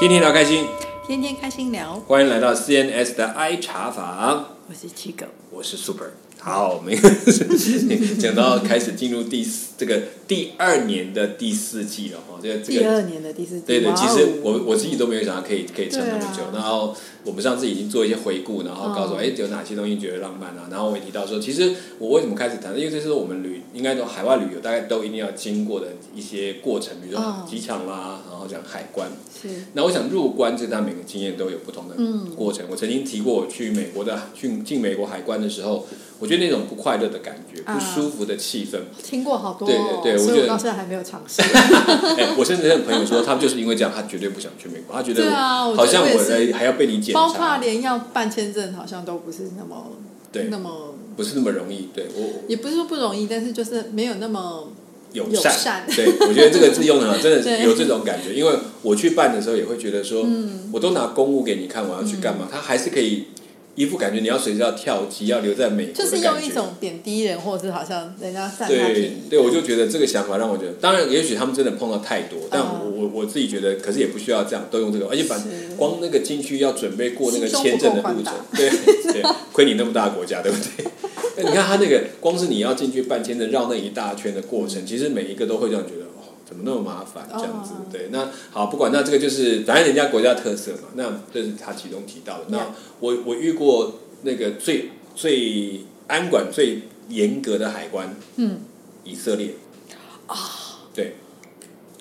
天天聊开心，天天开心聊，欢迎来到 CNS 的 I 茶坊，我是七狗。我是 Super。好，我们讲到开始进入第四这个第二年的第四季了哈，这个这个第二年的第四季，对对，其实我我自己都没有想到可以可以撑那么久啊。然后我们上次已经做一些回顾，然后告诉我，嗯哎，有哪些东西觉得浪漫啊？然后我也提到说，其实我为什么开始谈，因为这是我们旅应该说海外旅游大概都一定要经过的一些过程，比如说嗯机场啦，然后讲海关。是那我想入关这段每个经验都有不同的嗯过程。我曾经提过，我去美国的去进美国海关的时候，我觉得那种不快乐的感觉、啊不舒服的气氛。听过好多、对哦，对对我到现在还没有尝试。哎，我甚至有朋友说，他们就是因为这样，他绝对不想去美国，他觉得好像我我也是来还要被你检包括查，连要办签证，好像都不是那么对那么，不是那么容易。对我也不是说不容易，但是就是没有那么友友善对我觉得这个字用的好，真的是 有这种感觉。因为我去办的时候也会觉得说，嗯我都拿公务给你看，我要去干嘛？他还是可以一副感觉你要随时要跳机，要留在美国就是。用一种贬低人，或者是好像人家对。对，我就觉得这个想法让我觉得，当然，也许他们真的碰到太多，但我嗯我我自己觉得，可是也不需要这样，都用这个，而且把是光那个进去要准备过那个签证的路程，对对，亏你那么大的国家，对不对？你看他那个光是你要进去办签证绕那一大圈的过程，其实每一个都会让你觉得哦，怎么那么麻烦这样子哦？对，那好，不管那这个就是反正人家国家特色嘛，那这是他其中提到的。那我我遇过那个最最安管最严格的海关，嗯，以色列啊对，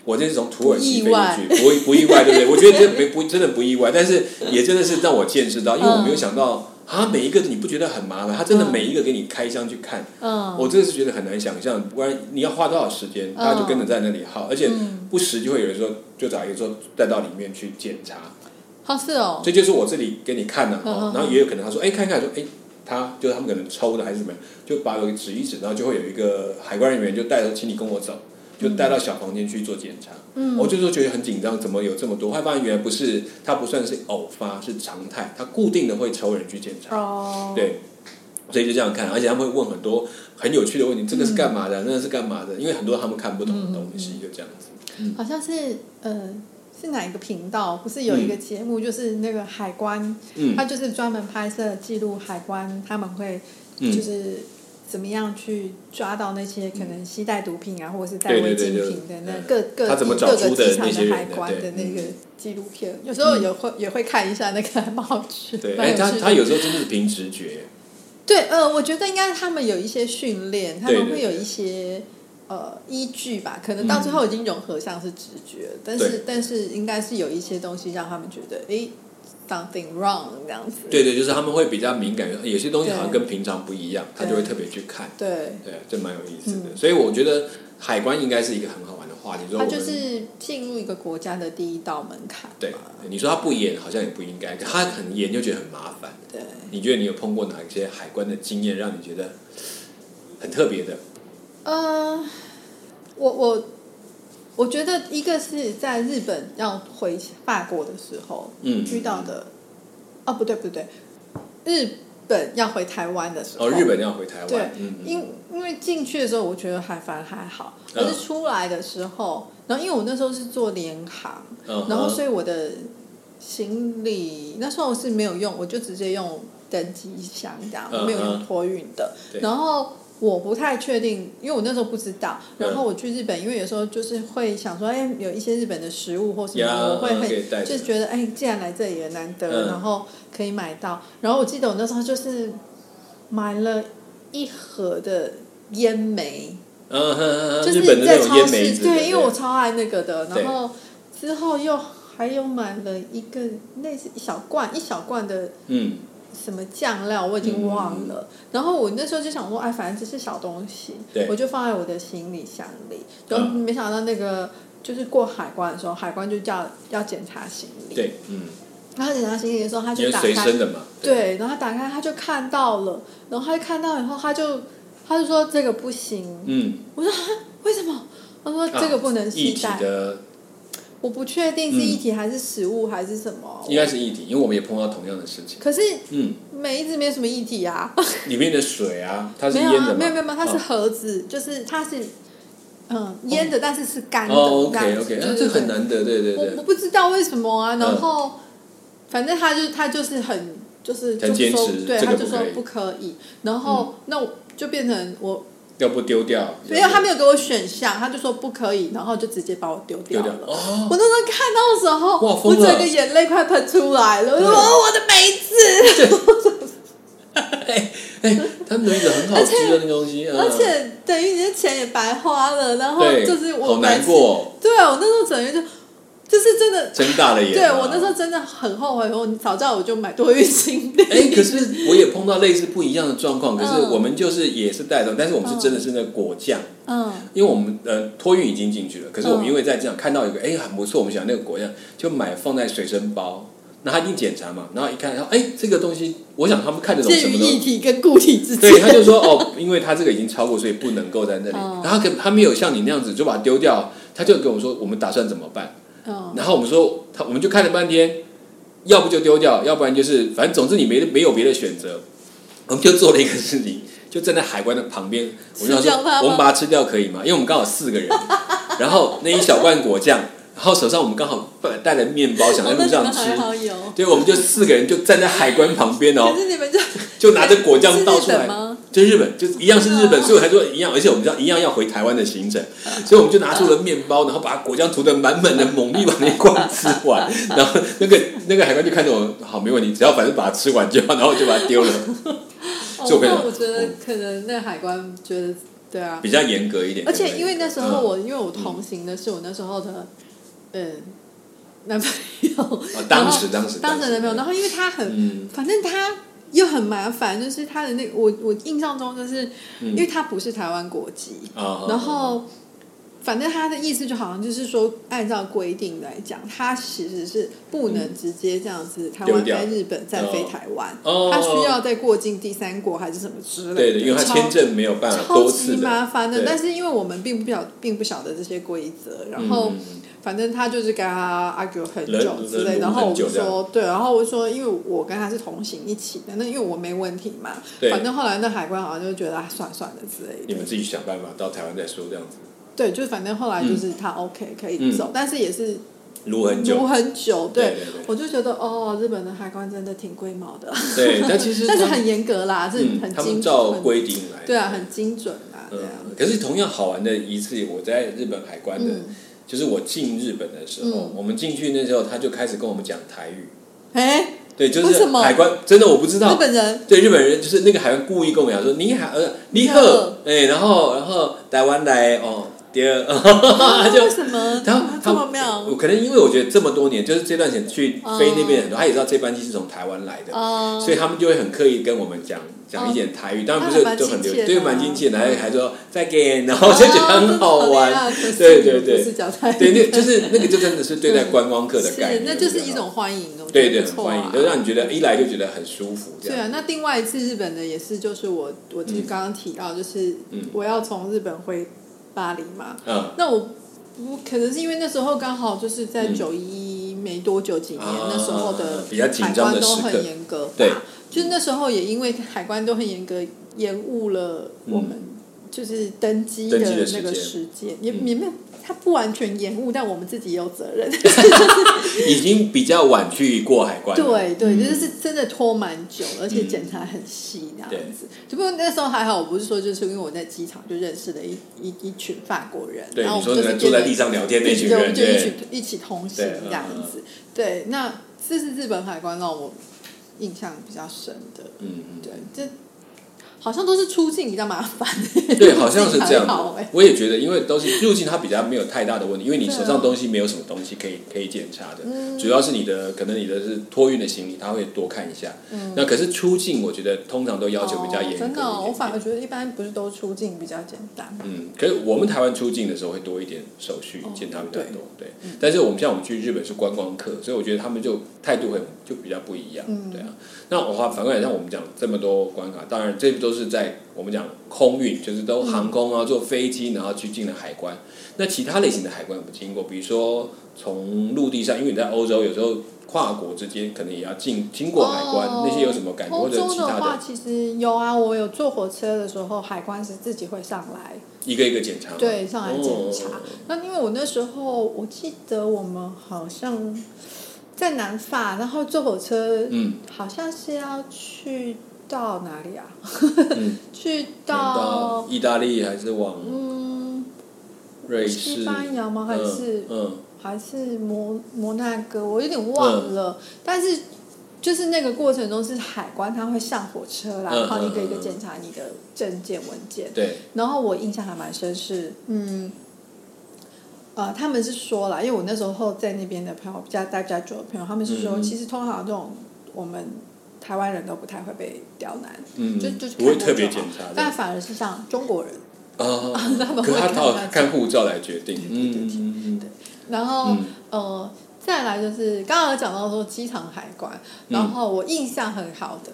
我这是从土耳其飞不意外进去，不不意外，对不对？我觉得这没不真的不意外，但是也真的是让我见识到，因为我没有想到啊，每一个你不觉得很麻烦，他真的嗯每一个给你开箱去看，嗯，我真的是觉得很难想象，不然你要花多少时间，大家就跟着在那里耗，而且嗯不时就会有人说，就找一个说带到里面去检查，哦是哦，这就是我这里给你看的、然后也有可能他说，哎，看看说，哎。他就他们可能抽的还是怎么样，就把我指一指，然后就会有一个海关人员就带着，请你跟我走，就带到小房间去做检查。嗯，我就是觉得很紧张，怎么有这么多？后来发现原来不是，它不算是偶发，是常态，它固定的会抽人去检查。哦，，对，所以就这样看，而且他们会问很多很有趣的问题，这个是干嘛的？那个是干嘛的？因为很多他们看不懂的东西，就这样子。好像是呃。是哪一个频道？不是有一个节目，就是那个海关，嗯他就是专门拍摄记录海关，他们会嗯就是怎么样去抓到那些可能携带毒品啊，或者是带对违禁品的那嗯各各各个机场那些人的海关的那个纪录片，有时候也会也会看一下那个还蛮好吃，对，哎，他他有时候真的是凭直觉。对，呃，我觉得应该是他们有一些训练，他们会有一些呃依据吧，可能到最后已经融合像是直觉，但是但是应该是有一些东西让他们觉得，诶 something wrong 这样子。对对，就是他们会比较敏感，有些东西好像跟平常不一样，他就会特别去看。对，对，这蛮有意思的。嗯所以我觉得海关应该是一个很好玩的话题。它就是进入一个国家的第一道门槛嘛。对，你说他不严，好像也不应该；可他很严，就觉得很麻烦。对，你觉得你有碰过哪一些海关的经验，让你觉得很特别的？呃，我我我觉得一个是在日本要回法国的时候，嗯。遇到的，哦不对不对，日本要回台湾的时候，哦，日本要回台对湾，嗯，嗯。因因为进去的时候，我觉得还反而还好，嗯。可是出来的时候，然后因为我那时候是做联航，嗯然后所以我的行李那时候是没有用，我就直接用登机箱这样，嗯我没有用嗯托运的。然后我不太确定，因为我那时候不知道。嗯然后我去日本，因为有时候就是会想说，哎，有一些日本的食物或什么，呀我会很着就觉得，哎，既然来这里也难得，嗯然后可以买到。然后我记得我那时候就是买了一盒的烟梅。就是在超市，对，因为我超爱那个的。然后之后又还有买了一个类似一小罐一小罐的嗯什么酱料，我已经忘了。然后我那时候就想说，哎，反正只是小东西，我就放在我的行李箱里。然后嗯没想到那个就是过海关的时候，海关就叫要检查行李。对，嗯，然后检查行李的时候，他就打开身的嘛，对，然后他打开他就看到了，然后他就看到以后，他就他就说这个不行。嗯，我说啊，为什么？他说这个不能携带。的我不确定是液体还是食物还是什么。应该是一体，因为我们也碰到同样的事情。可是嗯，没一直没有什么液体啊，里面的水啊，它是没有啊，腌的嘛，没有没有没有，它是哦。盒子，就是它是嗯，腌的，但是是干的。哦，OK OK，啊，对对这很难得，对对对。我我，不知道为什么啊，嗯。然后、反正他就他就是很就是很就说坚持对，他就说不可以，然后、那我就变成我要不丢掉，没有他没有给我选项，他就说不可以，然后就直接把我丢丢掉掉了。哦，我那时候看到的时候，哇我整个眼泪快喷出来了。我说哦，我的梅子，哎哎，他们有一个很好吃的那个东西，嗯而且等于你的钱也白花了。然后，就是我好难过，对啊，我那时候整个就就是真的，睁大了眼啊。对我那时候真的很后悔，我早知道我就买多余行李。哎，可是我也碰到类似不一样的状况，可是嗯我们就是也是带动，但是我们是真的是那个果酱，嗯因为我们呃托运已经进去了，可是我们嗯因为在这样看到一个哎很不错，我们想那个果酱就买放在随身包，那他已经检查嘛，然后一看，然后哎这个东西，我想他们看得懂什么。液体跟固体之间。对，他就说 哦，因为他这个已经超过，所以不能够在那里。嗯然后他可他没有像你那样子就把它丢掉，他就跟我说我们打算怎么办。嗯然后我们说他我们就看了半天，要不就丢掉，要不然就是反正总之你没没有别的选择，我们就做了一个事情，就站在海关的旁边，我们想说我们把它吃掉可以吗？因为我们刚好四个人，然后那一小罐果酱，然后手上我们刚好带了面包，想在路上吃。对，我们就四个人就站在海关旁边哦 就就拿着果酱是倒出来？就日本，就一样是日本，所以我才说一样，而且我们知道一样要回台湾的行程，所以我们就拿出了面包，然后把果酱涂的满满的，猛力把那一罐吃完，然后那个那个海关就看着我，好没问题，只要反正把它吃完就好，然后就把它丢了，所以我觉得可能那海关觉得对啊，比较严格一点。而且因为那时候嗯。我、因为我同行的是我那时候的嗯男朋友，哦当时当时当时男朋友，然后因为他很、嗯。反正他又很麻烦，就是他的那个我我印象中就是、嗯。因为他不是台湾国籍，啊，然后。反正他的意思就好像就是说，按照规定来讲，他其实是不能直接这样子，台湾在日本再飞台湾，哦。他需要再过境第三国还是什么之类的。对的，因为他超签证没有办法超级多次的。麻烦的，但是因为我们并不晓并不晓得这些规则，然后嗯反正他就是跟他 argue 很久之类，然后我就说对，然后我就说因为我跟他是同行一起的，那因为我没问题嘛，对反正后来那海关好像就觉得啊算了算了之类的，你们自己想办法到台湾再说这样子，对，就是反正后来就是他 OK 可以走，但是也是撸很久撸，很久，对我就觉得哦，日本的海关真的挺龟毛的，对，但其实他但是很严格啦，是嗯很精他们照很规定来，对啊，很精准啦，这嗯样，，可是同样好玩的一次，我在日本海关的，嗯就是我进日本的时候，嗯。我们进去那时候，他就开始跟我们讲台语。哎，对，就是什么？海关真的我不知道。日道。本人？对日本人就是那个海关故意跟我们讲说你好呃你好。你好。哎、然后然后台湾来哦第二，就为什么？然后这么妙？可能因为我觉得这么多年，就是这段时间去哦。飞那边很多，他也知道这班机是从台湾来的，哦，所以他们就会很刻意跟我们讲讲一点台语，当然不是那还蛮就很流对，蛮亲切的，还还说再见，然后就觉得很好玩。对对对。对，那就是那个就真的是对待观光客的概是，念，那就是一种欢迎，对对很欢迎，就让你觉得一来就觉得很舒服。对啊，那另外一次日本的也是，就是我我其实刚刚提到，就是嗯。我要从日本回巴黎嘛，嗯，那我不可能是因为那时候刚好就是在嗯。九一没多久几年，啊那时候的海关都很严格。吧，对。就是那时候也因为海关都很严格，延误了我们就是登机的那个时间，也嗯也没有。它不完全延误，但我们自己也有责任。已经比较晚去过海关了。对对，嗯就是真的拖蛮久，而且检查很细那样子。只不过那时候还好，我不是说就是因为我在机场就认识了一一一群法国人，然后我们就是坐在地上聊天那群人，们就一起，一起同行对这样嗯子。对，那这是日本海关让我印象比较深的。嗯嗯。对，这好像都是出境比较麻烦。对，好像是这样。我也觉得，因为都是入境，它比较没有太大的问题，因为你手上东西没有什么东西可以可以检查的，嗯主要是你的可能你的是托运的行李，他会多看一下。那可是出境，我觉得通常都要求比较严格真的哦、我反而觉得一般不是都出境比较简单。嗯，可是我们台湾出境的时候会多一点手续哦，检查比较多，对。嗯但是我们像我们去日本是观光客，所以我觉得他们就态度会就比较不一样，嗯对啊。那我话反过来，像我们讲这么多关卡，当然这都是在我们讲空运，就是都航空啊，坐飞机然后去进了海关。那其他类型的海关有没有经过？比如说从陆地上，因为你在欧洲有时候跨国之间可能也要进经过海关，那些有什么感觉或者其他的话，其实有啊，我有坐火车的时候，海关是自己会上来，一个一个检查吗？对，上来检查。哦那因为我那时候，我记得我们好像在南法，然后坐火车，嗯好像是要去到哪里啊？嗯，去到到意大利还是往嗯，瑞士？西班牙吗？还是、嗯还是摩摩纳哥？我有点忘了，但是。就是那个过程中是海关，他会上火车然后一个一个检查你的证件文件嗯，。对，然后我印象还蛮深是，嗯，呃，他们是说了，因为我那时候在那边的朋友，比较待比较久的朋友，他们是说，其实通常这种我们台湾人都不太会被刁难，嗯，就就是不会特别检查。但反而是像中国人，啊，他们会靠看看护照来决定，对嗯对。然后、嗯。呃，再来就是刚刚有讲到说机场海关，嗯然后我印象很好的，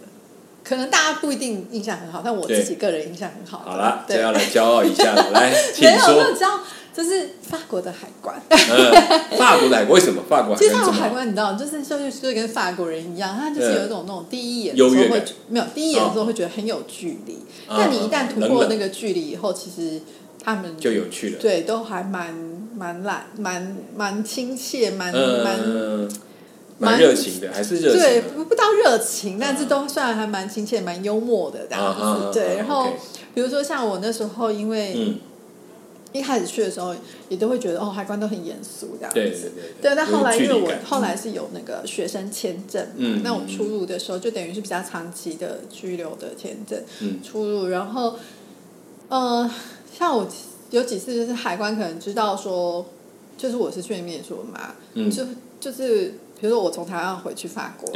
可能大家不一定印象很好，但我自己个人印象很好的。好了，这对要来骄傲一下了，来，请 没有，没有说。知道，就是法国的海关。嗯，法国的海关为什么法国海 其实法国？海关你知道，就是就是就是跟法国人一样，他就是有一种那种第一眼的时候会感没有第一眼的时候会觉得很有距离，哦但你一旦突破那个距离以后，其实他们就有趣了。对都还蛮蛮懒蛮蛮亲切，蛮蛮嗯，蛮蛮热情的，还是热对。不不到热情，但是都算还蛮亲切、蛮幽默的这样子。对，然后比如说像我那时候，因为嗯，一开始去的时候，也都会觉得哦，海关都很严肃这样子。对对对对，但后来因为我后来是有那个学生签证嘛，嗯那我出入的时候就等于是比较长期的居留的签证、嗯出入，然后呃，像我有几次就是海关可能知道说，就是我是去念书嘛，嗯就就是比如说我从台湾回去法国。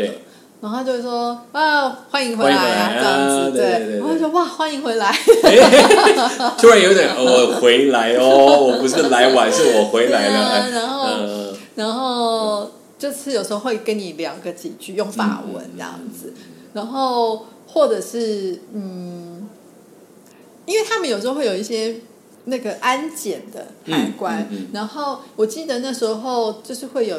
然后他就会说啊，欢迎回来啊，这样子，啊对然后就说哇，欢迎回来，突然有点，我回来哦，我不是来晚，是我回来了。然后嗯。然后就是有时候会跟你聊个几句，用法文这样子，然后或者是嗯，因为他们有时候会有一些那个安检的海关，嗯嗯嗯。然后我记得那时候就是会有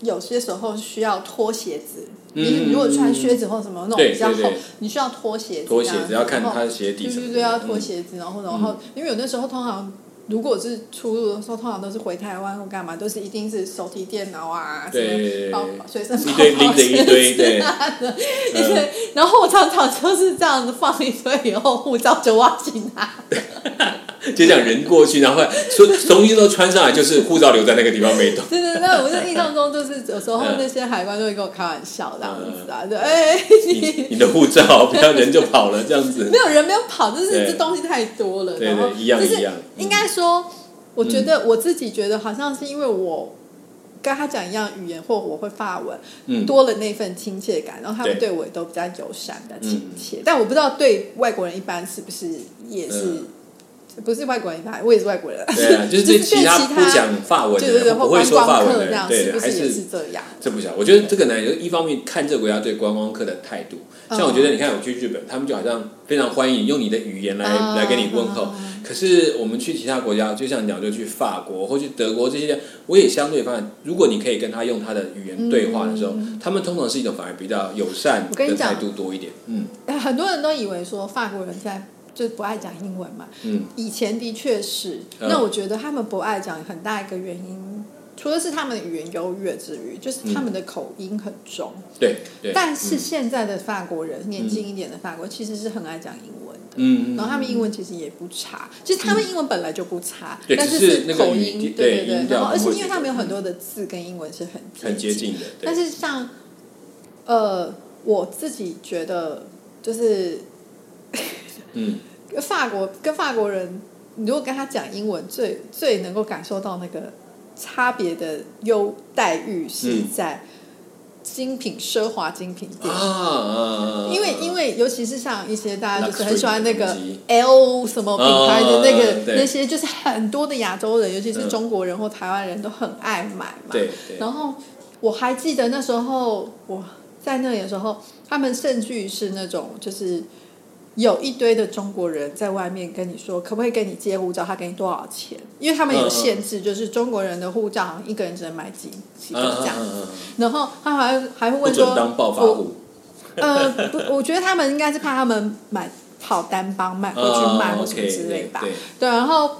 有些时候需要脱鞋子。嗯你你如果穿靴子或什么那种比较厚你需要脱鞋子脱鞋子要看然后他的鞋底对。对对，要脱嗯鞋子，然后然后，因为有的时候通常如果是出入的时候，通常都是回台湾或干嘛，都是一定是手提电脑啊，什对么包随身包一堆包拎着一堆对 一堆。然后我常常就是这样子放一堆以后，护照就忘记拿。就这样人过去，然后说东西都穿上来，就是护照留在那个地方没动。对对对，我就印象中就是有时候嗯那些海关都会跟我开玩笑这样子啊，就哎，你你的护照，不要人就跑了这样子没。有人没有跑，就是这东西太多了，对对一样是一样嗯应该说，我觉得我自己觉得好像是因为我跟他讲一样语言，或我会发文，嗯多了那份亲切感，然后他们对对我也都比较友善比较亲切。但我不知道对外国人一般是不是也是，嗯不是外国人我也是外国人，对啊，就是 其他不讲法文的不会说法文的对还是是这样？这不晓得，我觉得这个呢，就一方面看这个国家对观光客的态度，像我觉得你看我去日本，他们就好像非常欢迎用你的语言来、啊来跟你问候。可是我们去其他国家，就像讲就去法国或去德国这些，我也相对发现，如果你可以跟他用他的语言对话的时候，他们通常是一种反而比较友善的态度多一点。嗯很多人都以为说法国人在就不爱讲英文嘛，嗯，以前的确是，嗯。那我觉得他们不爱讲很大一个原因，除了是他们的语言优越之余，就是他们的口音很重。对对。但是现在的法国人，年轻一点的法国其实是很爱讲英文的。嗯，嗯然后他们英文其实也不差，其实他们英文本来就不差，对但是是口音，对对对。然后而且因为他们有很多的字跟英文是很很接近的，但是像，呃，我自己觉得就是嗯。法国跟法国人，你如果跟他讲英文，最最能够感受到那个差别的优待遇是嗯。在精品奢华精品店。啊啊，因为因为尤其是像一些大家就是很喜欢那个 L 什么品牌的那个、那些，就是很多的亚洲人，尤其是中国人或台湾人都很爱买嘛。对对，然后我还记得那时候我在那里的时候，他们甚至于是那种就是有一堆的中国人在外面跟你说，可不可以跟你借护照？他给你多少钱？因为他们有限制，就是中国人的护照好像一个人只能买几几个这样子。然后他还还会问说，当暴发户。呃，不，我觉得他们应该是怕他们买跑单帮卖回去卖或什么之类吧。对，然后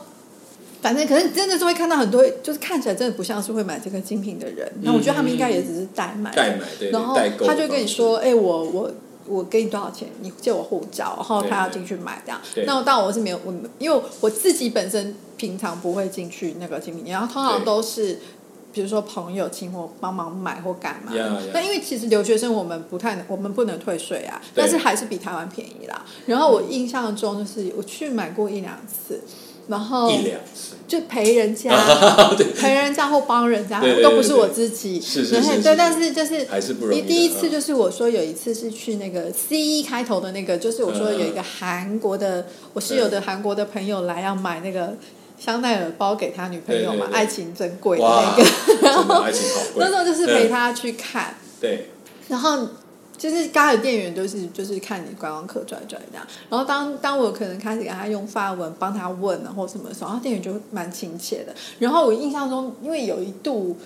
反正可是真的是会看到很多，就是看起来真的不像是会买这个精品的人。那我觉得他们应该也只是代买。代买对。然后他就跟你说：“哎，我我。”我给你多少钱？你借我护照，然后他要进去买这样。那当然我是没有，我因为我自己本身平常不会进去那个精品店，然后通常都是比如说朋友请我帮忙买或干嘛。那因为其实留学生我们不太，我们不能退税啊，但是还是比台湾便宜啦。然后我印象中就是我去买过一两次。然后就陪人家，陪人家或帮人家，都不是我自己。是是是。对，但是就是还是不容易。第一次就是我说有一次是去那个 C 一开头的那个，就是我说有一个韩国的，我室友的韩国的朋友来要买那个香奈儿包给他女朋友嘛，爱情珍贵的那个。然后 那时候就是陪他去看。对。然后。就是刚的店员都是就是看你观光客拽拽这样，然后当当我可能开始给他用发文帮他问啊或什么时候，然后店员就蛮亲切的。然后我印象中，因为有一度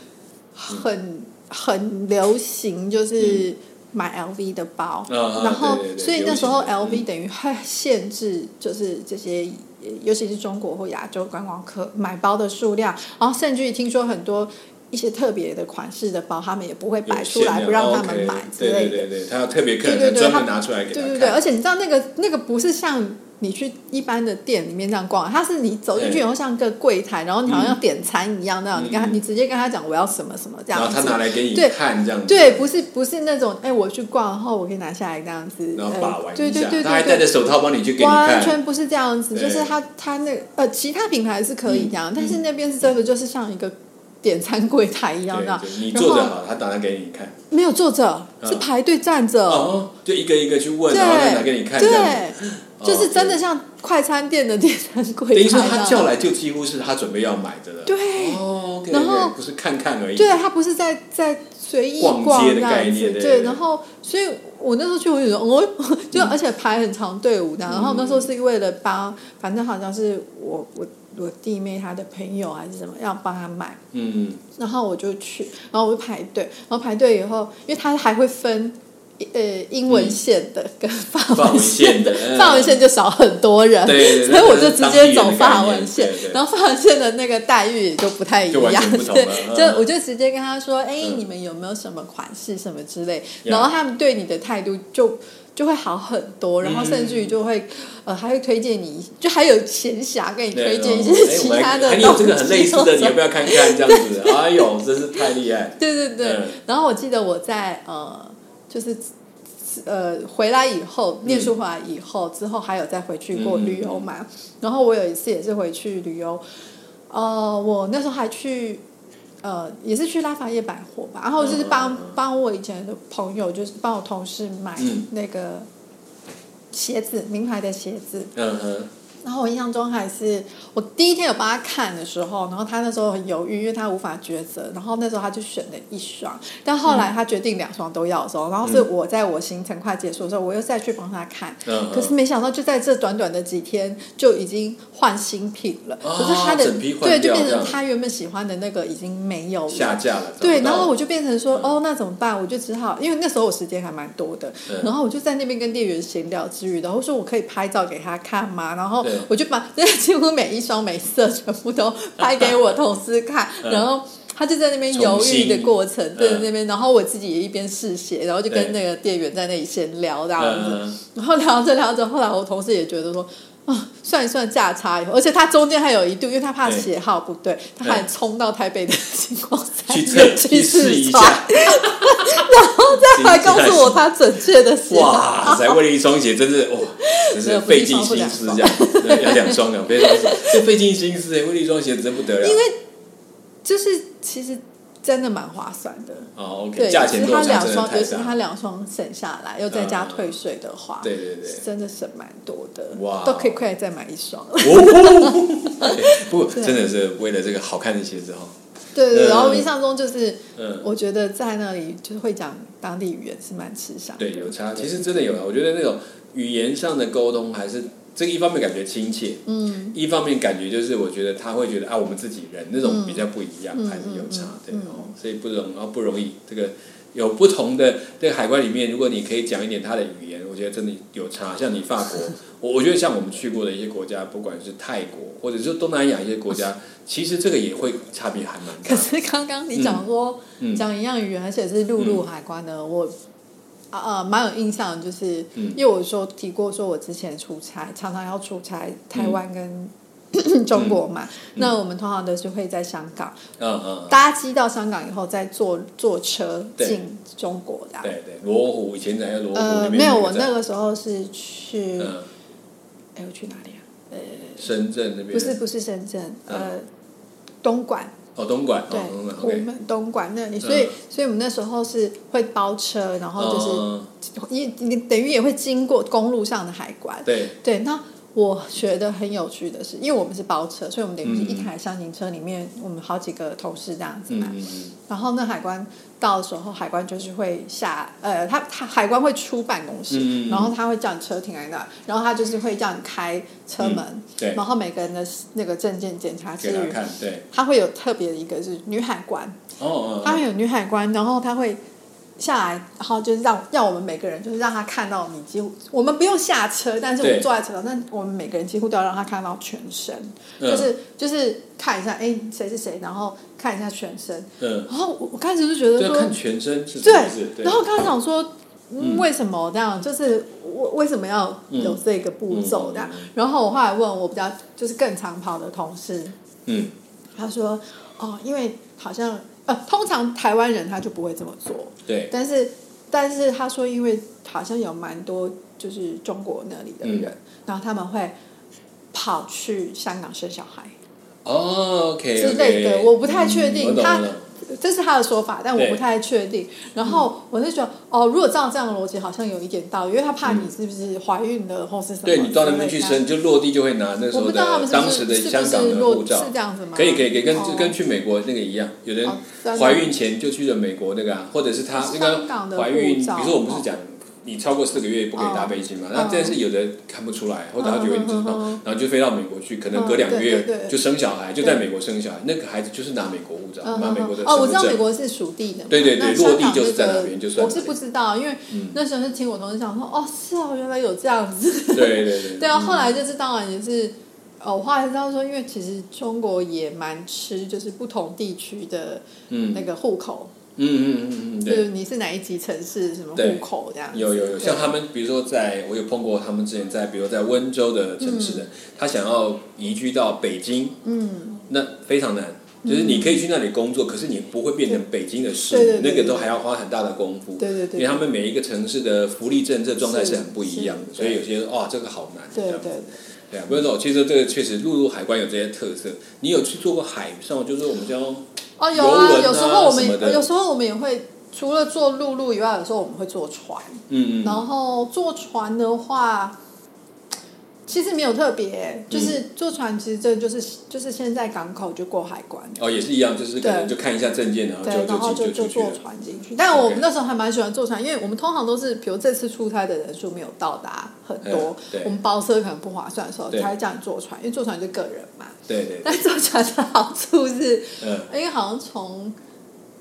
很很流行，就是买 LV 的包，然后所以那时候 LV 等于会限制，就是这些尤其是中国或亚洲观光客买包的数量，然后甚至于听说很多。一些特别的款式的包，他们也不会摆出来，不让他们买之类的。对对对，他要特别客人专门拿出来给他对对对，而且你知道那个那个不是像你去一般的店里面这样逛，它是你走进去以后像个柜台，然后你好像要点餐一样那样，你跟他你直接跟他讲我要什么什么这样子。然后他拿来给你看这样。对，不是不是那种哎，我去逛然后我可以拿下来这样子。然后把玩对对对，他还戴着手套帮你去给你看。完全不是这样子，就是他他那呃其他品牌是可以这样，但是那边是真的就是像一个。点餐柜台一样的，你坐着好，他打算给你看。没有坐着，是排队站着。哦，就一个一个去问，然后再拿给你看。对，就是真的像快餐店的点餐柜。等于说他叫来就几乎是他准备要买的了。对，哦，然后不是看看而已。对，他不是在在随意逛街的概念。对，然后所以我那时候去，我就说，哦，就而且排很长队伍的。然后那时候是为了帮，反正好像是我我。我弟妹她的朋友还是什么要帮她买，嗯，然后我就去，然后我就排队，然后排队以后，因为他还会分，呃，英文线的跟法文线的，法文线就少很多人，对，所以我就直接走法文线，然后法文线的那个待遇也就不太一样，对，就我就直接跟他说，哎，你们有没有什么款式什么之类，然后他们对你的态度就。就会好很多，然后甚至于就会，呃，还会推荐你，就还有闲暇给你推荐一些其他的。还有这个很类似的，你要不要看看这样子？哎呦，真是太厉害！对对对。然后我记得我在呃，就是呃回来以后，念书回来以后之后，还有再回去过旅游嘛。然后我有一次也是回去旅游，呃，我那时候还去。呃，也是去拉法叶百货吧，然后就是帮帮我以前的朋友，就是帮我同事买那个鞋子，名牌的鞋子。嗯哼。然后我印象中还是我第一天有帮他看的时候，然后他那时候很犹豫，因为他无法抉择。然后那时候他就选了一双，但后来他决定两双都要的时候，然后是我在我行程快结束的时候，我又再去帮他看。可是没想到就在这短短的几天就已经换新品了。可是他的对，就变成他原本喜欢的那个已经没有下架了。对，然后我就变成说，哦，那怎么办？我就只好，因为那时候我时间还蛮多的，然后我就在那边跟店员闲聊之余，然后说我可以拍照给他看吗？然后。我就把那几乎每一双每色全部都拍给我同事看，然后他就在那边犹豫的过程，在那边，然后我自己也一边试鞋，然后就跟那个店员在那里闲聊这样子，然后聊着聊着，后来我同事也觉得说。啊，算一算价差以后，而且他中间还有一度，因为他怕鞋号不对，他还冲到台北的星光三月去 试一下，然后再来告诉我他准确的鞋。哇，才为了一双鞋，真是哇，真是费尽心思这样，要两双两，费尽这费尽心思，为了一双鞋真不得了。因为就是其实。真的蛮划算的。哦，OK，价钱他两双，就是他两双省下来，又再加退税的话，对对对，真的省蛮多的，哇，都可以快来再买一双。不，真的是为了这个好看的鞋子哈，对对，嗯。然后印象中就是，嗯，我觉得在那里就是会讲当地语言是蛮吃香的。对，有差。其实真的有啊，我觉得那种语言上的沟通还是这个一方面感觉亲切，嗯，一方面感觉就是我觉得他会觉得啊，我们自己人那种比较不一样，嗯还是有差嗯，对嗯哦，所以不容啊不容易。这个有不同的这个海关里面，如果你可以讲一点他的语言，我觉得真的有差。像你法国，我我觉得像我们去过的一些国家，不管是泰国或者是东南亚一些国家，其实这个也会差别还蛮大。可是刚刚你讲说、嗯讲一样语言，而且是陆路海关的，我啊呃蛮有印象的，就是、嗯。因为我说提过说我之前出差常常要出差台湾跟、中国嘛，那我们通常都是会在香港。嗯嗯，嗯。搭机到香港以后，再坐坐车进中国的啊。对对，罗湖以前在罗湖呃，没有，我那个时候是去，哎、嗯，我去哪里啊？呃深圳那边。不是不是深圳，呃，东莞。哦，东莞对我们东莞那里，所以、嗯所以我们那时候是会包车，然后就是嗯你你等于也会经过公路上的海关。对，对，那我觉得很有趣的是，因为我们是包车，所以我们等于是嗯一台箱型车里面，我们好几个同事这样子嘛。然后那海关到的时候，海关就是会下，呃，他他海关会出办公室，嗯然后他会叫你车停在那，然后他就是会叫你开车门，嗯对。然后每个人的那个证件检查之余，给他他会有特别的一个是女海关，哦哦，他会有女海关，然后他会下来，然后就是让让我们每个人就是让他看到你几乎，我们不用下车，但是我们坐在车上，但我们每个人几乎都要让他看到全身，嗯。就是就是看一下，哎，谁是谁，然后看一下全身，嗯，然后我我开始就觉得说，看全身是对然后刚才想说。为什么这样？就是为为什么要有这个步骤这样？嗯。嗯嗯然后我后来问我比较就是更长跑的同事，嗯，他说：“哦，因为好像呃，通常台湾人他就不会这么做，对，但是但是他说，因为好像有蛮多就是中国那里的人，嗯然后他们会跑去香港生小孩哦，OK 之类的，我不太确定他。这是他的说法，但我不太确定。然后我就觉得，哦，如果照这样的逻辑，好像有一点道理，因为他怕你是不是怀孕了或是什么。对你到那边去生，就落地就会拿那时候当时的香港的护照是，这样子吗？可以可以可以，跟哦跟去美国那个一样，有人怀孕前就去了美国那个啊，或者是他那个怀孕，比如说我们不是讲你超过四个月不可以搭飞机嘛，那但是有的看不出来，或者他觉得你知道然后就飞到美国去，可能隔嗯两个月就生小孩，就在美国生小孩，那个孩子就是拿美国护照，嗯拿美国的哦，我知道。美国是属地的，对对对那落地就是在那边就算我是不知道，因为嗯。那时候是听我同事讲说，哦，是哦，原来有这样子。对对对对。啊，后来就是当然也是，哦，我后来知道说，因为其实中国也蛮吃就是不同地区的嗯。那个户口，嗯嗯嗯嗯，就对。是你是哪一级城市什么对。户口这样。有有有，像他们，比如说在，我有碰过他们之前在，比如在温州的城市的，他想要移居到北京，嗯，那非常难，就是你可以去那里工作，可是你不会变成北京的市民，那个都还要花很大的功夫。对对对，因为他们每一个城市的福利政策状态是很不一样的，所以有些哇，这个好难。对对对啊，不是走，其实这个确实陆路海关有这些特色。你有去做过海上，就是我们叫哦，有啊，啊有时候我们有时候我们也会除了坐陆路以外，有时候我们会坐船。嗯嗯然后坐船的话，其实没有特别，就是坐船其实这就是就是现在港口就过海关。哦也是一样，就是可能就看一下证件，然后，就然后就就坐。船进去。但我们那时候还蛮喜欢坐船，因为我们通常都是，比如这次出差的人数没有到达很多嗯，我们包车可能不划算的时候，对。才会叫你坐船，因为坐船就个人嘛。对对，但坐船的好处是，嗯，因为好像从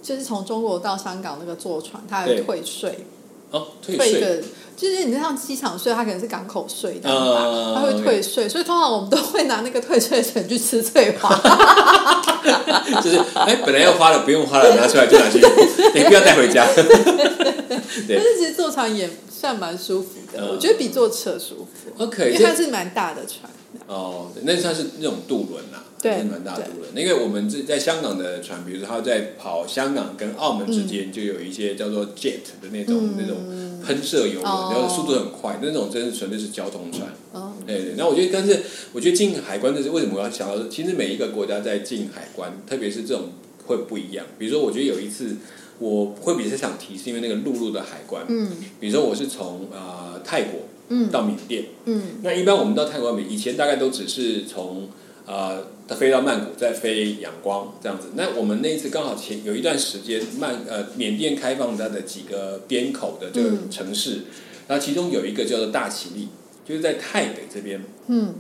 就是从中国到香港那个坐船，它有退税，哦，退税，就是你像机场税，它可能是港口税这样吧，啊它会退税，所以通常我们都会拿那个退税的钱去吃翠花。就是哎，本来要花的不用花了，拿出来就拿去用，你不要带回家。但是其实坐船也算蛮舒服的，嗯我觉得比坐车舒服，，OK，因为它是蛮大的船。哦，对那算是那种渡轮啦，对是蛮大的渡轮。因为我们这在香港的船，比如说它在跑香港跟澳门之间，就有一些叫做 jet 的那种、嗯那种喷射游轮，哦然后速度很快，那种真是纯粹是交通船。哦，对对，那我觉得，但是我觉得进海关这是为什么我要想到，其实每一个国家在进海关，特别是这种会不一样。比如说，我觉得有一次我会比较想提，是因为那个陆路的海关，嗯比如说我是从呃泰国嗯到缅甸。嗯那一般我们到泰国以前大概都只是从呃，他飞到曼谷，再飞仰光这样子。那我们那一次刚好前有一段时间，曼呃缅甸开放它的几个边口的这个城市，那、其中有一个叫做大其力，就是在泰北这边。嗯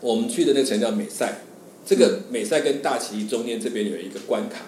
我们去的那个城叫美赛，这个美赛跟大其力中间这边有一个关卡，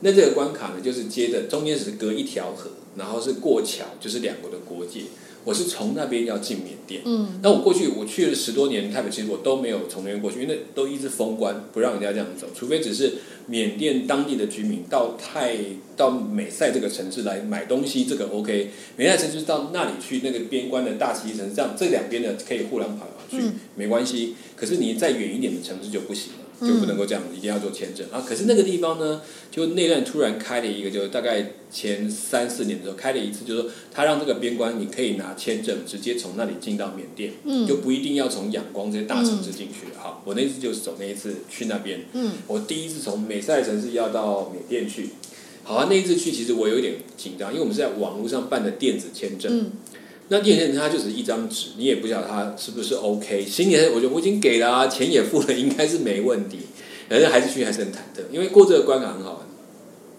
那这个关卡呢，就是接着中间是隔一条河，然后是过桥，就是两国的国界。我是从那边要进缅甸，嗯那我过去我去了十多年台北，其实我都没有从那边过去，因为那都一直封关，不让人家这样走，除非只是缅甸当地的居民到泰到美赛这个城市来买东西，这个 OK。美赛城市到那里去那个边关的大溪城，这样这两边的可以互相跑来跑去，嗯没关系。可是你再远一点的城市就不行了，就不能够这样，一定要做签证啊。可是那个地方呢，就那段突然开了一个，就大概前三四年的时候开了一次，就是说他让这个边关你可以拿签证直接从那里进到缅甸，嗯就不一定要从仰光这些大城市进去。好，我那次就是走那一次去那边，嗯我第一次从美塞城市要到缅甸去。好啊，那一次去其实我有点紧张，因为我们是在网络上办的电子签证。嗯那电子签证它就只是一张纸，你也不晓得它是不是 OK。心里我觉得我已经给了、啊，钱也付了，应该是没问题。可是还是去还是很忐忑，因为过这个关卡很好玩。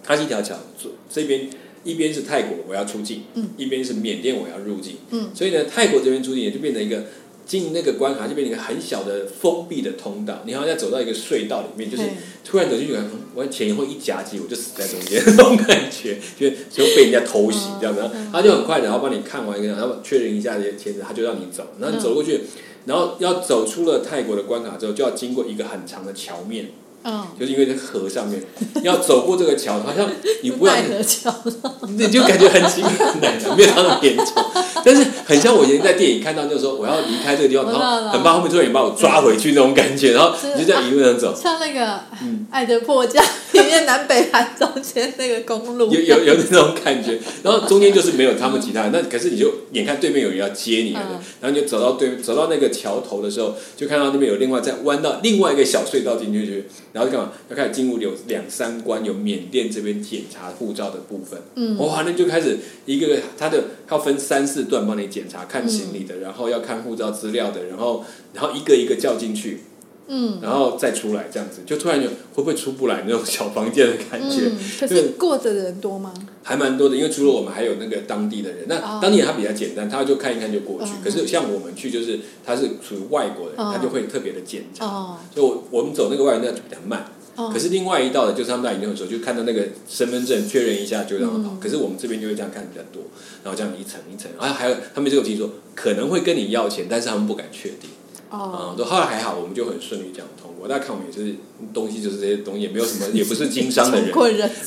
它是一条桥，左这边一边是泰国我要出境，嗯一边是缅甸我要入境。嗯所以呢，泰国这边出境也就变成一个进那个关卡就变成一个很小的封闭的通道，你好像在走到一个隧道里面，就是突然走进去，嗯我前后一夹击，我就死在中间那种感觉，就就被人家偷袭这样子，他就很快的，然后帮你看完一个，然后确认一下这些签子，他就让你走，然后你走过去，然后要走出了泰国的关卡之后，就要经过一个很长的桥面，嗯，就是因为在河上面，要走过这个桥，好像你不奈然何桥，你就感觉很奇怪，很难没有到那么严重，但是很像我以前在电影看到，就是说我要离开这个地方，然后很怕后面突然把我抓回去那种感觉，然后你就这样一路上走。像那个嗯《爱的迫降》里面南北韩中间那个公路，有有有那种感觉，然后中间就是没有他们其他人，那可是你就眼看对面有人要接你了，嗯。然后你就走到对走到那个桥头的时候，就看到那边有另外再弯到另外一个小隧道进去，然后就干嘛？要开始进入有两三关有缅甸这边检查护照的部分，嗯。哇，那就开始一个个他的要分三四段帮你检查看行李的，然后要看护照资料的，然后然后一个一个叫进去，嗯然后再出来这样子，就突然有会不会出不来那种小房间的感觉。嗯，可是过的人多吗？还蛮多的，因为除了我们，还有那个当地的人。那哦当地人他比较简单，他就看一看就过去。嗯可是像我们去，就是他是属于外国人，嗯他就会特别的检查。哦所以我我们走那个外人那就比较慢。哦，可是另外一道的，就是他们在移动的时候，就看到那个身份证确认一下就让他跑。嗯可是我们这边就会这样看比较多，然后这样一层一层，然后还有他们就有听说可能会跟你要钱，但是他们不敢确定。哦啊，都后来还好，我们就很顺利这样通过。大家看我们也是东西，就是这些东西，也没有什么，也不是经商的人，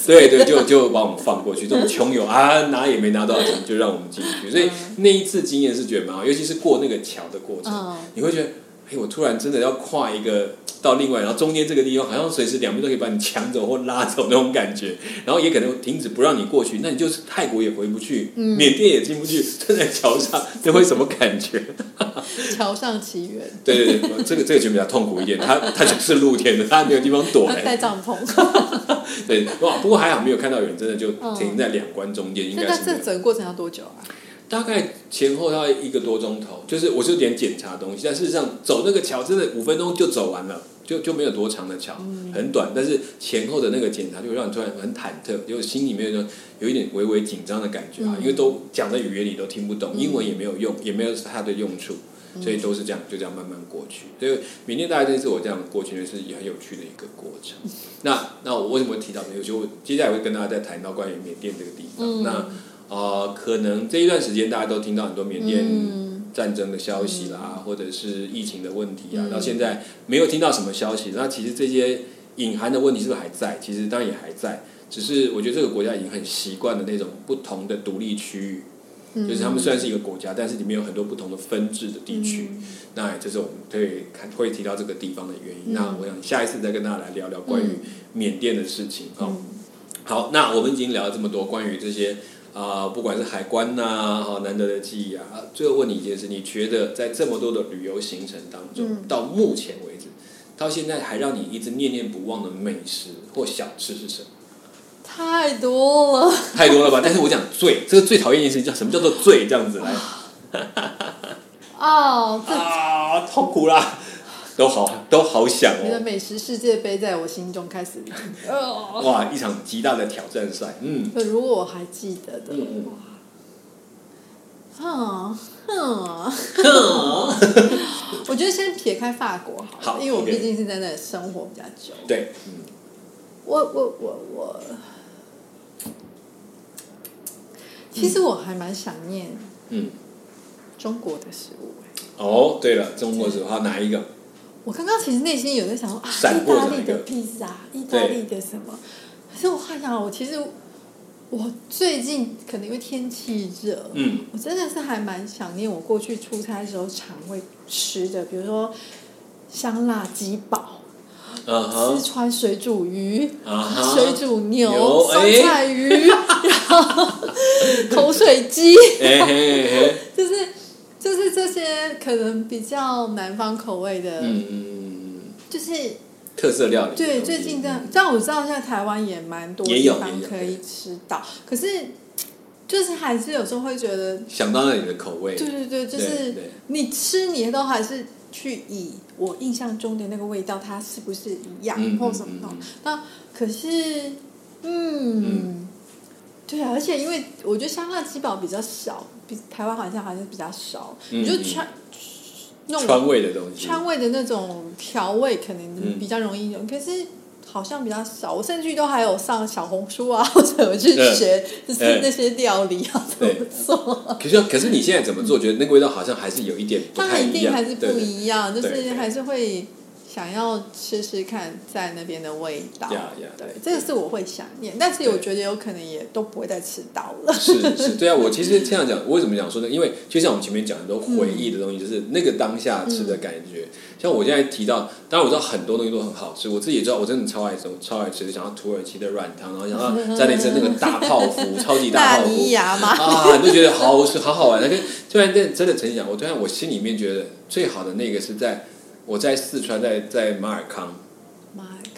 对对，就就把我们放过去。这种穷游啊，拿也没拿多少钱，就让我们进去。所以那一次经验是觉得蛮好，尤其是过那个桥的过程，嗯你会觉得，哎，我突然真的要跨一个到另外，然后中间这个地方好像随时两边都可以把你抢走或拉走那种感觉，然后也可能停止不让你过去，那你就是泰国也回不去，嗯缅甸也进不去，站在桥上，这会什么感觉？桥上奇缘，对对对，这个这个就比较痛苦一点，它它就是露天的，它没有地方躲。带帐篷。对，哇，不过还好没有看到有人真的就嗯停在两关中间，应该是那这整个过程要多久啊？大概前后大概一个多钟头，就是我是有点检查东西，但事实上走那个桥真的五分钟就走完了，就就没有多长的桥，很短，但是前后的那个检查就会让你突然很忐忑，就心里面有有一点微微紧张的感觉啊，嗯因为都讲的语言你都听不懂，英文也没有用，也没有它的用处。所以都是这样，就这样慢慢过去。所以缅甸大概这次我这样过去，是也很有趣的一个过程。那那我为什么会提到这个？就我接下来会跟大家再谈到关于缅甸这个地方。嗯那呃，可能这一段时间大家都听到很多缅甸嗯战争的消息啦，或者是疫情的问题啊，嗯到现在没有听到什么消息。那其实这些隐含的问题是不是还在？其实当然也还在，只是我觉得这个国家已经很习惯了那种不同的独立区域。嗯就是他们虽然是一个国家，但是里面有很多不同的分治的地区。那这是我们会看会提到这个地方的原因。嗯那我想下一次再跟大家来聊聊关于嗯缅甸的事情。哦，嗯好，那我们已经聊了这么多关于这些啊、不管是海关呐、哈、难得的记忆啊。啊最后问你一件事，你觉得在这么多的旅游行程当中，嗯到目前为止，到现在还让你一直念念不忘的美食或小吃是什么？太多了，太多了吧？但是我讲最，这个最讨厌一件事情叫什么叫做最？这样子来 哦，啊，痛苦啦！都好都好想哦。你的哦。美食世界杯在我心中开始，呃，哇，一场极大的挑战赛，嗯，如果我还记得的嗯话，嗯哼，我觉得先撇开法国好，好因为我毕竟是在那里生活比较久。对，嗯，我我我我，其实我还蛮想念嗯，中国的食物、欸。哦，对了，中国食物，好哪一个？我刚刚其实内心有在想说啊，意大利的披萨，意大利的什么？可是我幻想，我其实我最近可能因为天气热，嗯，我真的是还蛮想念我过去出差的时候常会吃的，比如说香辣鸡堡、嗯哼。四，川水煮鱼、水煮牛、牛酸哎菜鱼，然后 口水鸡，就是就是这些可能比较南方口味的，嗯嗯嗯，就是特色料理。对，最近这样，但我知道现在台湾也蛮多地方可以吃到，可是就是还是有时候会觉得，想到那里的口味，对对对，就是你吃你都还是去以我印象中的那个味道，它是不是一样、嗯或什么的？那可是，嗯，对啊，而且因为我觉得香辣鸡堡比较少，比台湾好像还是比较少，嗯你就川那种川味的东西，川味的那种调味可能嗯。比较容易有，可是好像比较少。我甚至都还有上小红书啊，或者我去学，就是嗯那些料理要怎么做。可是可是你现在怎么做？觉得那个味道好像还是有一点不当然一定还是不一样，就是还是会想要吃吃看在那边的味道。呀呀对，这个是我会想念，但是我觉得有可能也都不会再吃到了。是是，对啊，我其实这样讲，我为什么讲说呢？因为就像我们前面讲的，都回忆的东西，就是那个当下吃的感觉。像我现在提到，当然我知道很多东西都很好吃，我自己也知道，我真的超爱吃，超爱吃，想要土耳其的软糖，然后想要 在那吃那个大泡芙，超级大泡芙啊，你就觉得好吃，好好玩。那个突然真真的曾经讲，我突然我心里面觉得最好的那个是在我在四川，在在马尔康，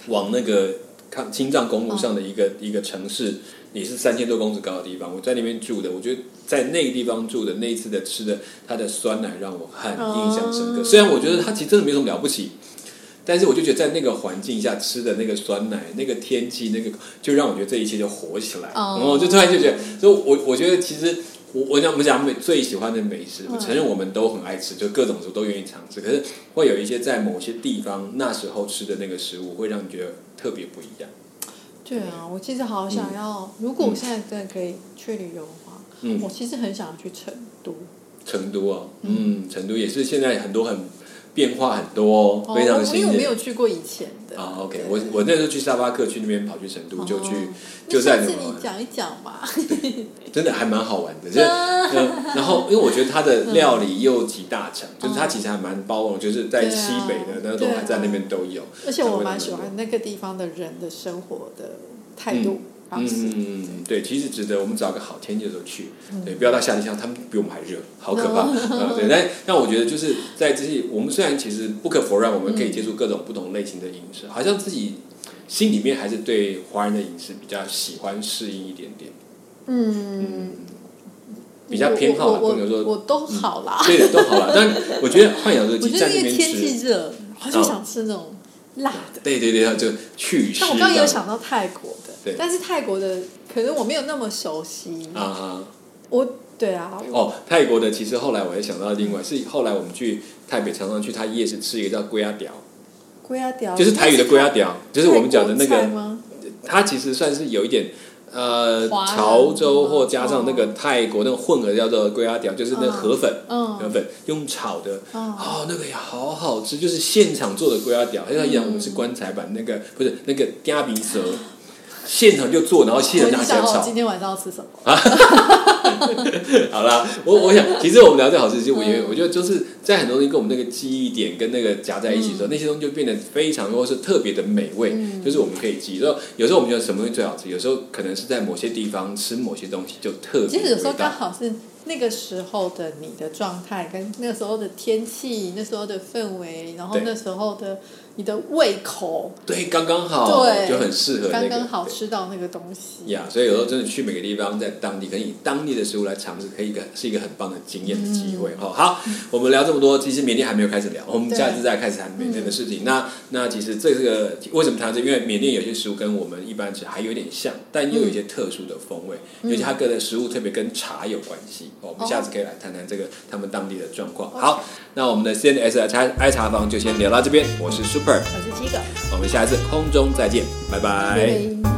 往那个康青藏公路上的一个、一个城市，也是三千多公尺高的地方。我在那边住的，我觉得在那个地方住的那一次的吃的，它的酸奶让我很印象深刻。哦虽然我觉得它其实真的没什么了不起，但是我就觉得在那个环境下吃的那个酸奶，那个天气，那个就让我觉得这一切就活起来。哦然后我就突然就觉得，所以我我觉得其实。我我讲我们讲美最喜欢的美食，我承认我们都很爱吃，就各种食物都愿意尝试。可是会有一些在某些地方那时候吃的那个食物，会让你觉得特别不一样。对啊，我其实好想要，如果我现在真的可以去旅游的话，嗯我其实很想去成都。成都啊，嗯，成都也是现在很多很变化很多哦，哦非常因为我没新鲜有去过以前的啊。OK，我我那时候去沙巴克去那边跑去成都，就去哦就在那你讲一讲嘛。真的还蛮好玩的。就然后因为我觉得它的料理又集大成，就是它其实还蛮包容，就是在西北的那都对啊还在那边都有。而且我蛮喜欢那个地方的人的生活的态度方式。嗯嗯嗯，对，其实值得我们找个好天气的时候去，对，不要到夏天，像他们比我们还热，好可怕。啊，对，但但我觉得就是在这些，我们虽然其实不可否认，我们可以接触各种不同类型的饮食，好像自己心里面还是对华人的饮食比较喜欢适应一点点，嗯，比较偏好我啦，不能说我都好啦。对的都好啦。但我觉得幻想热我觉得因为天吃，气热，我就想吃那种辣的。对对对，它就去湿像我刚刚有想到泰国的，对但是泰国的可能我没有那么熟悉。啊哈。我对啊，哦，泰国的其实后来我也想到另外是后来我们去台北常常去他夜市吃一个叫龟鸭屌，龟鸭屌就是台语的龟鸭屌，就是我们讲的那个？它其实算是有一点呃潮州或加上那哦个泰国那种混合叫做龟鸭屌，就是那个河粉。河嗯，粉用炒的，哦哦，那个也好好吃，就是现场做的龟鸭屌。就像一样，我们是棺材板那个，不是那个嗲鼻蛇，现场就做，然后现场拿起来炒。今天晚上要吃什么。好啦，我我想，其实我们聊这好事情，我觉得嗯我觉得就是在很多东西跟我们那个记忆点跟那个夹在一起的时候，那些东西就变得非常或是特别的美味，嗯就是我们可以记。然后有时候我们觉得什么东西最好吃，有时候可能是在某些地方吃某些东西就特别其实有时候。刚好是那个时候的你的状态，跟那个时候的天气、那时候的氛围，然后那时候的你的胃口，对，刚刚好，对就很适合那个。刚刚好吃到那个东西。呀所以有时候真的去每个地方，在当地可能以当当地的食物来尝试，可以一个是一个很棒的经验的机会哈。好，我们聊这么多，其实缅甸还没有开始聊，我们下次再开始谈缅甸的事情。那那其实这个为什么谈这？因为缅甸有些食物跟我们一般吃还有点像，但又有一些特殊的风味，尤其它跟的食物特别跟茶有关系。我们下次可以来谈谈这个他们当地的状况。好，那我们的 CNS 茶爱茶房就先聊到这边，我是 Super，我是七个，我们下一次空中再见，拜拜。